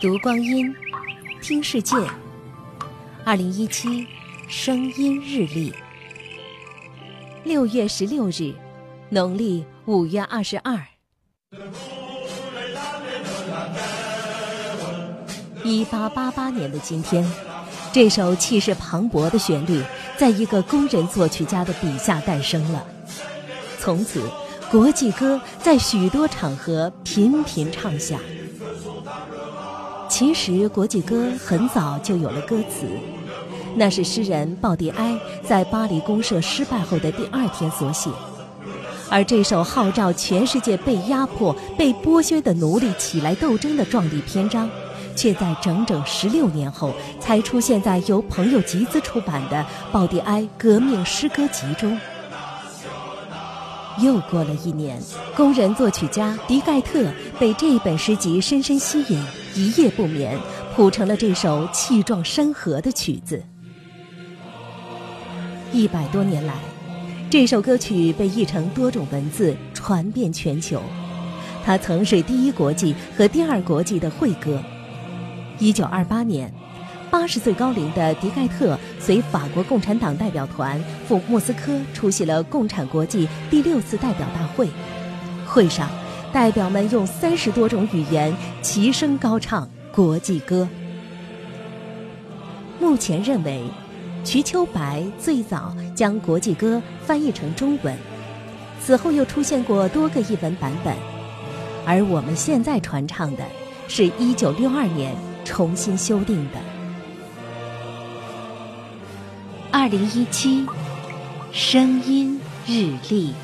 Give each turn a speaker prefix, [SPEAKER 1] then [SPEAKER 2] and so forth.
[SPEAKER 1] 读光阴，听世界。二零一七声音日历，六月十六日，农历五月二十二。一八八八年的今天，这首气势磅礴的旋律，在一个工人作曲家的笔下诞生了。从此，国际歌在许多场合频频唱响。其实，国际歌很早就有了歌词，那是诗人鲍迪埃在巴黎公社失败后的第二天所写。而这首号召全世界被压迫、被剥削的奴隶起来斗争的壮丽篇章，却在整整十六年后才出现在由朋友集资出版的《鲍迪埃革命诗歌集》中。又过了一年，工人作曲家迪盖特被这本诗集深深吸引。一夜不眠，谱成了这首气壮山河的曲子。一百多年来，这首歌曲被译成多种文字，传遍全球。它曾是第一国际和第二国际的会歌。一九二八年，八十岁高龄的迪盖特随法国共产党代表团赴莫斯科出席了共产国际第六次代表大会。会上。代表们用三十多种语言齐声高唱国际歌。目前认为，瞿秋白最早将国际歌翻译成中文，此后又出现过多个译文版本，而我们现在传唱的，是一九六二年重新修订的。二零一七声音日历。